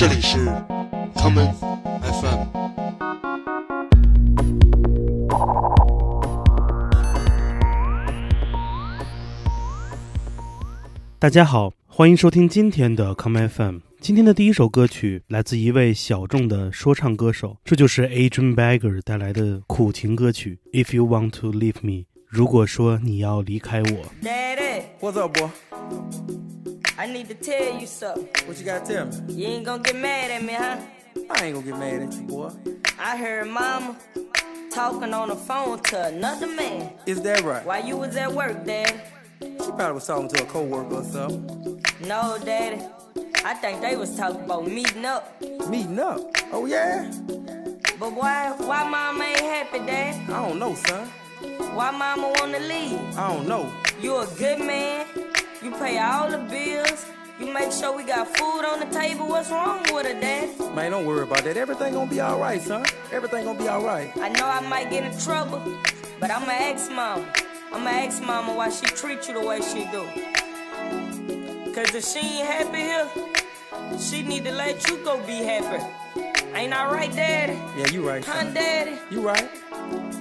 这里是 common FM。大家好，欢迎收听今天的 Come FM。今天的第一首歌曲来自一位小众的说唱歌手，这就是 Adrian Bagger 带来的苦情歌曲《If You Want to Leave Me》。如果说你要离开我，Daddy, What's up, boy? I need to tell you something. What you gotta tell me? You ain't gonna get mad at me, huh? I ain't gonna get mad at you, boy. I heard mama talking on the phone to another man Is that right? while you was at work, Daddy. She probably was talking to a coworker or something. No, Daddy. I think they was talking about meeting up. Meeting up. Oh yeah? But why why mama ain't happy, Dad? I don't know, son. Why mama wanna leave? I don't know. You a good man. You pay all the bills. You make sure we got food on the table. What's wrong with her, Daddy? Man, don't worry about that. Everything gonna be alright, son. Everything gonna be alright. I know I might get in trouble, but I'ma ask mama. I'ma ask mama why she treat you the way she do. Cause if she ain't happy here, she need to let you go be happy. Ain't I right, daddy? Yeah, you right, Huh, son. daddy? You right.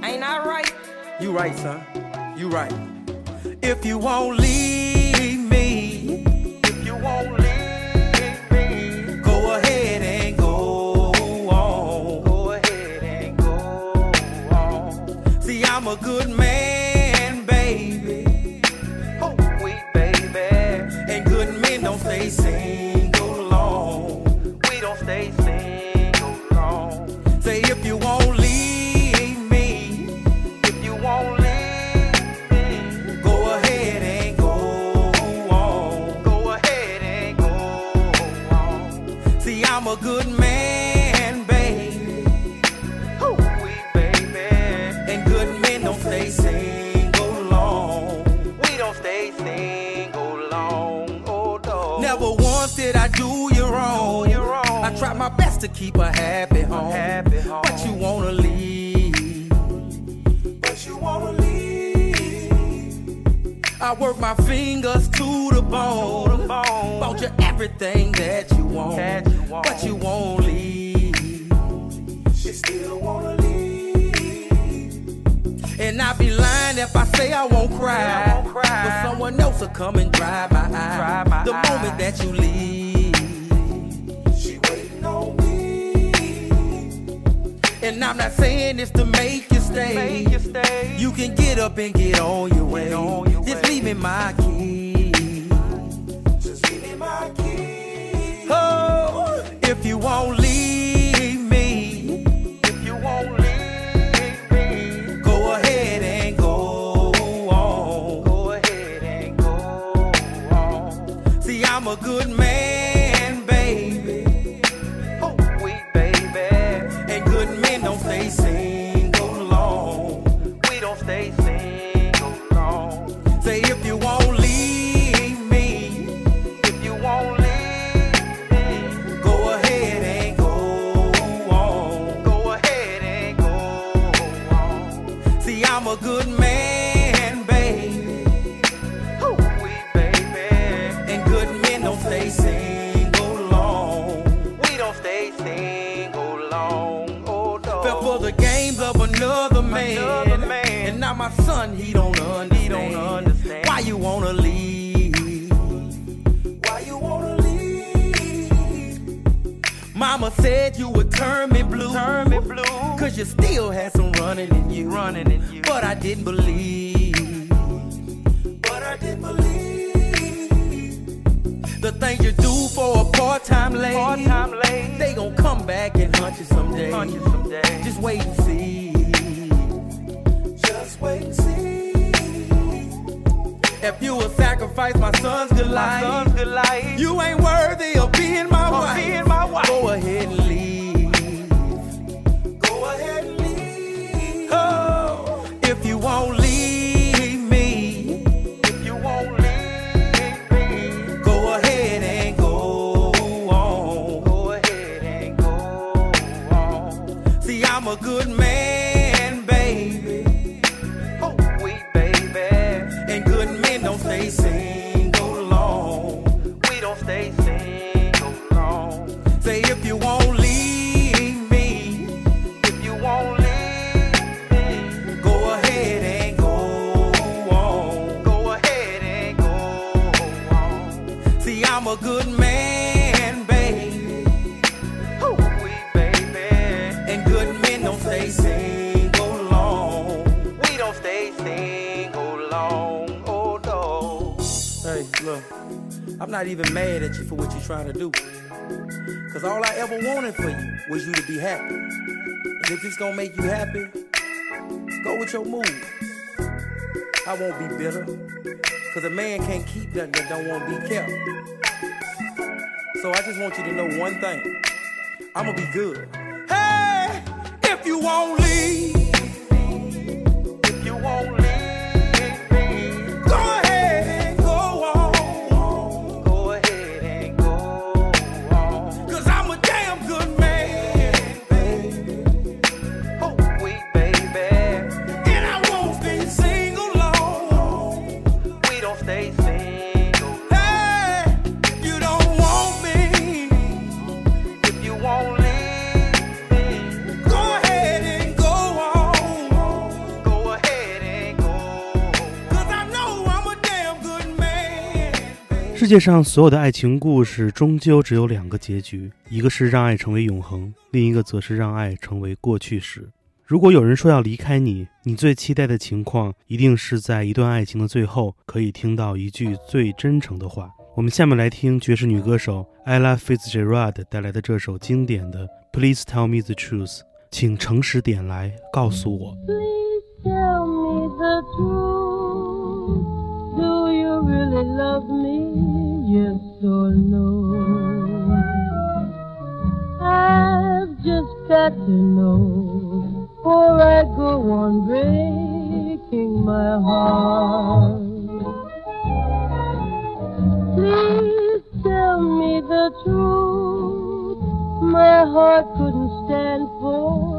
Ain't I right? You right, son. You right. If you won't leave a good man, to keep her happy home. Happy home. But you wanna leave. But you wanna leave. I work my fingers to the bone. Bought you everything that you want. But you won't leave. She still wanna leave. And I'd be lying if I say I won't cry. But someone else will come and dry my eye. the moment that you leave. And I'm not saying this to make you stay. You can get up and get on your way. Just leave me my key. Just give me my key. Oh, if you won't leave me, if you won't leave me, go ahead and go on. Go ahead and go on. See, I'm a good man, man, baby. Oh, we baby. And good men don't stay single long. We don't stay single long. Oh, no. Fell for the games of another man. And now my son, he don't understand. He don't understand. Why you wanna leave? Why you wanna leave? Mama said you would turn me blue. Turn me blue. Cause you still had some running in you. Running in you. But I didn't believe. But I didn't believe. The things you do for a part-time lady. Part-time lady. They gon' come back and hunt you someday. Hunt you someday. Just wait and see. Just wait and see. If you will sacrifice my son's good life, you ain't worthy of being my wife. Go ahead and mad at you for what you're trying to do. Cause all I ever wanted for you was you to be happy. And if it's gonna make you happy, go with your mood. I won't be bitter. Cause a man can't keep nothing that don't want to be kept. So I just want you to know one thing. I'ma be good. Hey, if you won't leave, 世界上所有的爱情故事终究只有两个结局，一个是让爱成为永恒，另一个则是让爱成为过去式。如果有人说要离开你，你最期待的情况一定是在一段爱情的最后可以听到一句最真诚的话。我们下面来听爵士女歌手 Ella Fitzgerald 带来的这首经典的《Please Tell Me the Truth》，请诚实点来告诉我。Please tell me the truth. Do you really love me? Or no? I've just got to know, or I go on breaking my heart. Please tell me the truth. My heart couldn't stand for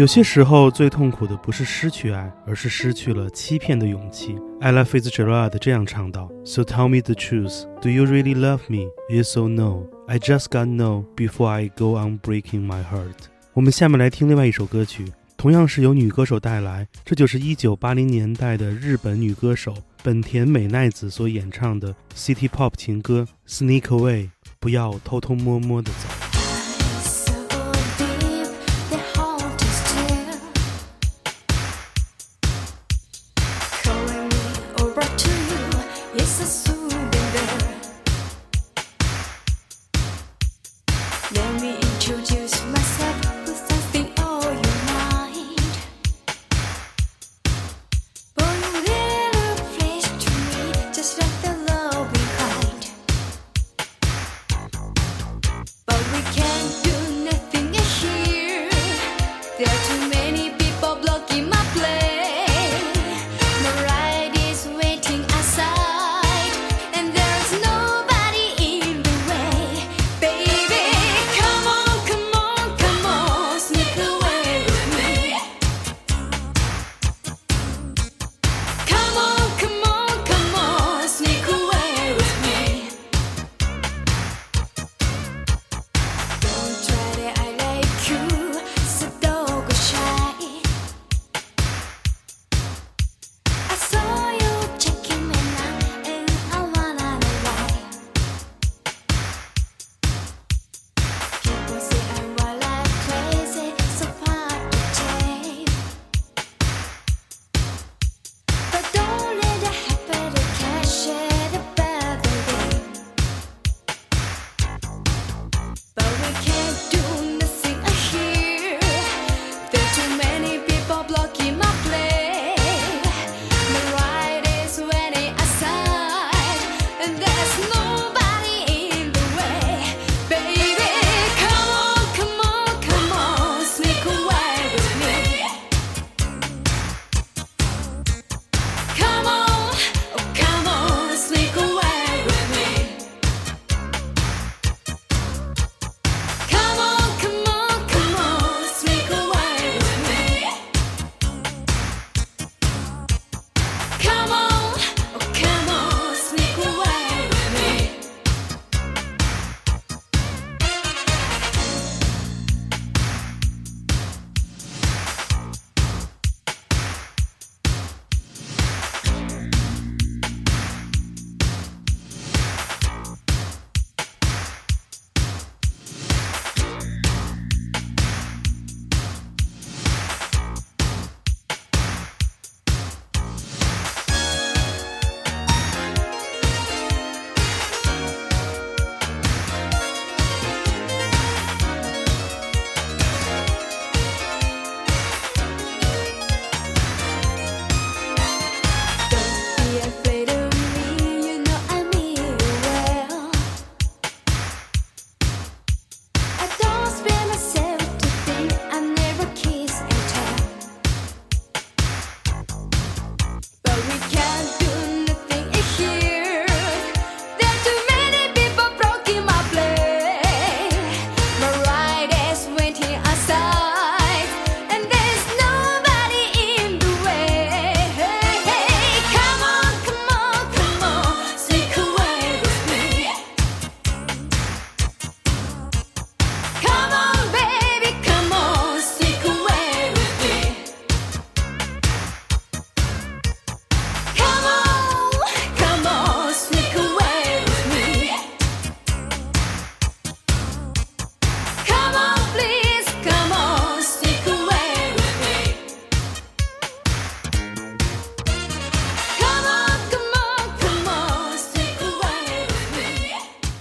有些时候，最痛苦的不是失去爱，而是失去了欺骗的勇气。Ella Fitzgerald 这样唱道：“So tell me the truth. Do you really love me? Yes or no? I just got know before I go on breaking my heart.” 我们下面来听另外一首歌曲同样是由女歌手带来，这就是1980年代的日本女歌手本田美奈子所演唱的 City Pop 情歌《Sneak Away》，不要偷偷摸摸的走。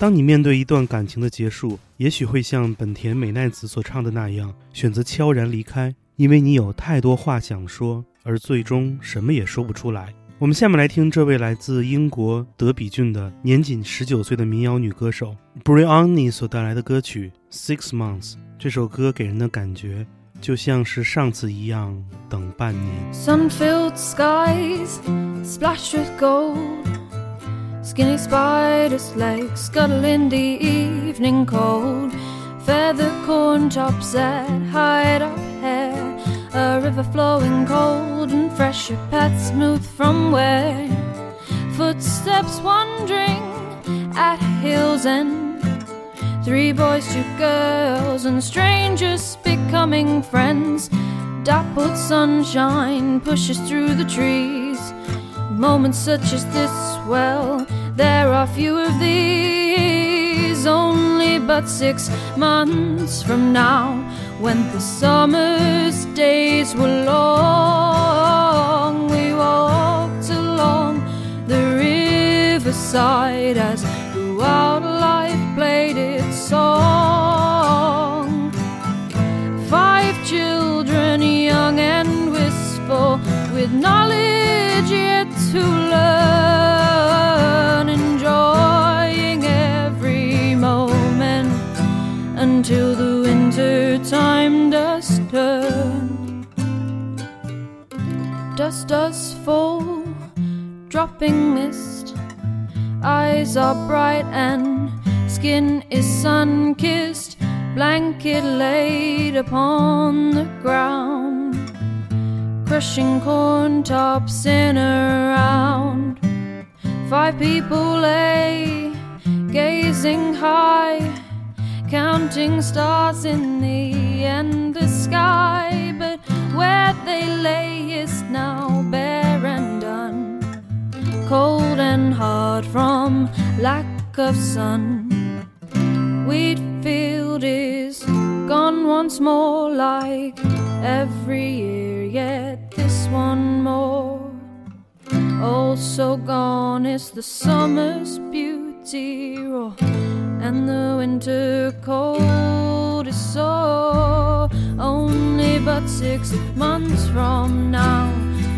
当你面对一段感情的结束，也许会像本田美奈子所唱的那样，选择悄然离开，因为你有太多话想说，而最终什么也说不出来。我们下面来听这位来自英国德比郡的年仅十九岁的民谣女歌手 Brianni 所带来的歌曲《Six Months》。这首歌给人的感觉就像是上次一样，等半年。Sun-filled skies splash with gold. Skinny spider's legs scuttle in the evening cold. Feather corn tops that hide our hair. A river flowing cold and fresh, a path smooth from where. Footsteps wandering at hill's end. Three boys, two girls, and strangers becoming friends. Dappled sunshine pushes through the trees. Moments such as this, well, there are few of these. Only but six months from now, when the summer's days were long, we walked along the riverside as the wildlife played its song. Five children, young and wistful, with knowledge yet to learn, until the winter time does turn. Dust does fall, dropping mist. Eyes are bright and skin is sun kissed. Blanket laid upon the ground, crushing corn tops in a round. Five people lay gazing high, counting stars in the endless sky. But where they lay is now bare and done, cold and hard from lack of sun. Wheat field is gone once more, like every year, yet this one more. Also gone is the summer's beauty, and the winter cold is sore. Only but six months from now,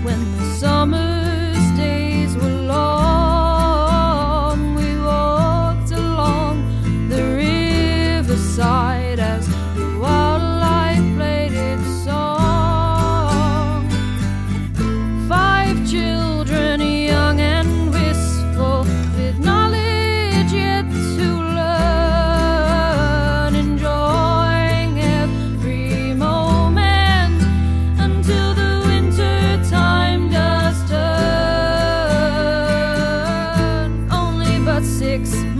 when the summer's days were long, we walked along the riverside six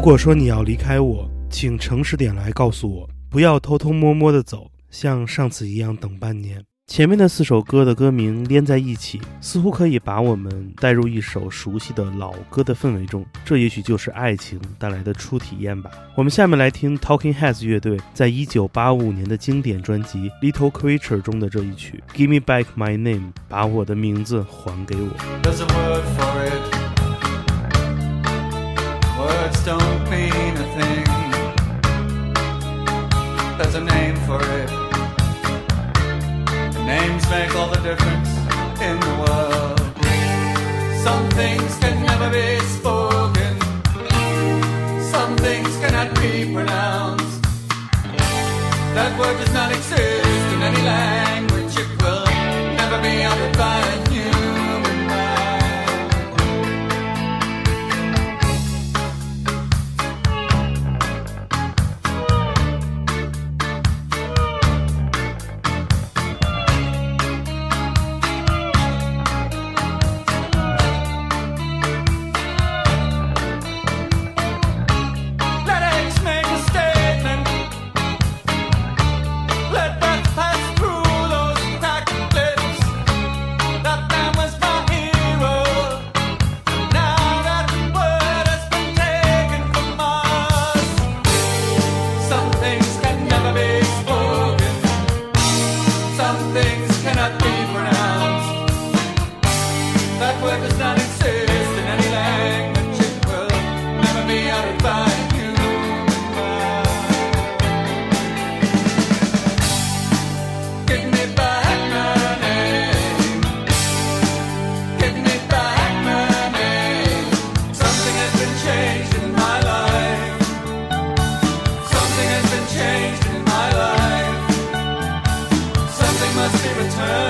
如果说你要离开我，请诚实点来告诉我，不要偷偷摸摸的走，像上次一样等半年。前面的四首歌的歌名连在一起，似乎可以把我们带入一首熟悉的老歌的氛围中，这也许就是爱情带来的初体验吧。我们下面来听 Talking Heads 乐队在一九八五年的经典专辑《Little Creature》中的这一曲《Give Me Back My Name》，把我的名字还给我。Make all the difference in the world. Some things can never be spoken. Some things cannot be pronounced. That word does not exist in any language. It will never be return.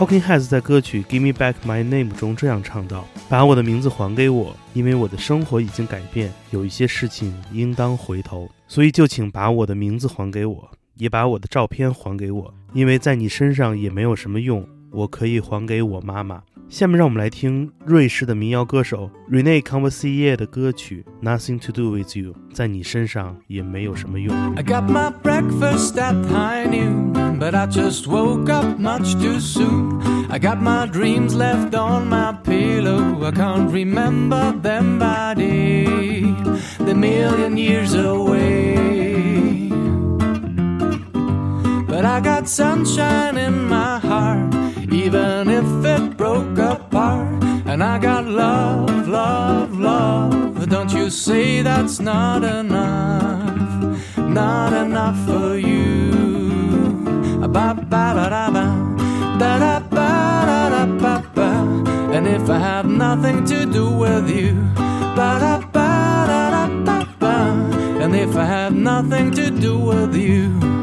Talking Heads 在歌曲《Give Me Back My Name》中这样唱道：“把我的名字还给我，因为我的生活已经改变，有一些事情应当回头，所以就请把我的名字还给我，也把我的照片还给我，因为在你身上也没有什么用，我可以还给我妈妈。”下面让我们来听瑞士的民谣歌手 Rene c o n v e r s i e r 的歌曲《Nothing to Do with You》，在你身上也没有什么用。 I got my breakfast at high noon, but I just woke up much too soon. I got my dreams left on my pillow. I can't remember them by day. They're million years away. But I got sunshine in my heart, even if I got love, love, love. Don't you say that's not enough, not enough for you. Ba ba da da ba, da da ba da da ba ba. And if I have nothing to do with you, ba da ba da da ba ba. And if I have nothing to do with you.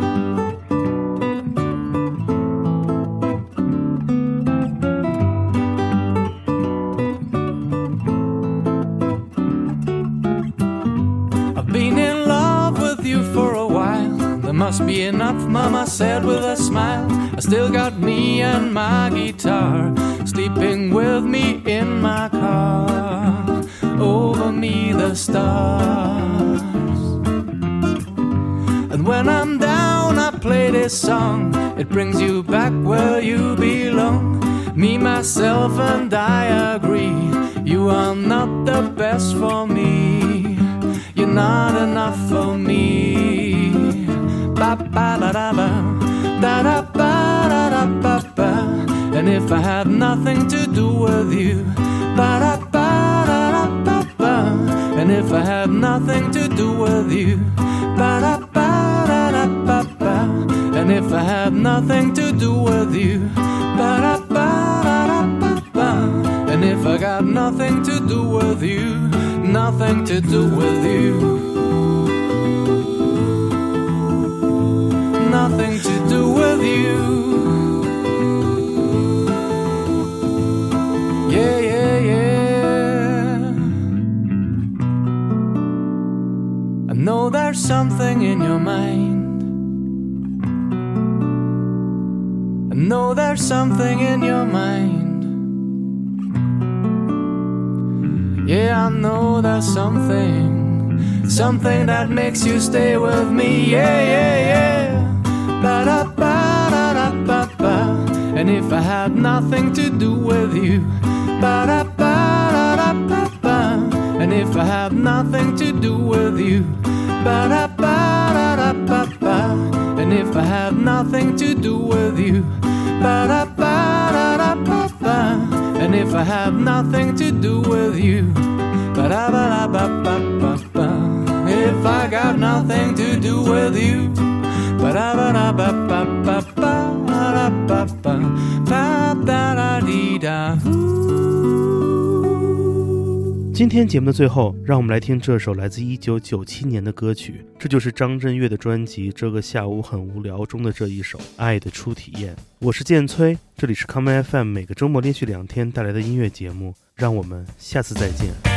Must be enough, Mama said with a smile. I still got me and my guitar sleeping with me in my car. Over me, the stars. And when I'm down, I play this song. It brings you back where you belong. Me, myself, and I agree. You are not the best for me. You're not enough for me. And if I had nothing to do with you. And if I had nothing to do with you. And if I had nothing to do with you, ba da ba da da ba ba. And if I got nothing to do with you, nothing to do with you. Nothing to do with you. Yeah, yeah, yeah. I know there's something in your mind. I know there's something in your mind. Yeah, I know there's something, something that makes you stay with me. Yeah, yeah, yeah. And if I had nothing to do with you. And if I had nothing to do with you. And if I had nothing to do with you. And if I had nothing to do with you. If I got nothing to do with you, 今天节目的最后，让我们来听这首来自一九九七年的歌曲，这就是张震岳的专辑《这个下午很无聊》中的这一首《爱的初体验》。我是建崔，这里是 Come FM 每个周末连续两天带来的音乐节目，让我们下次再见。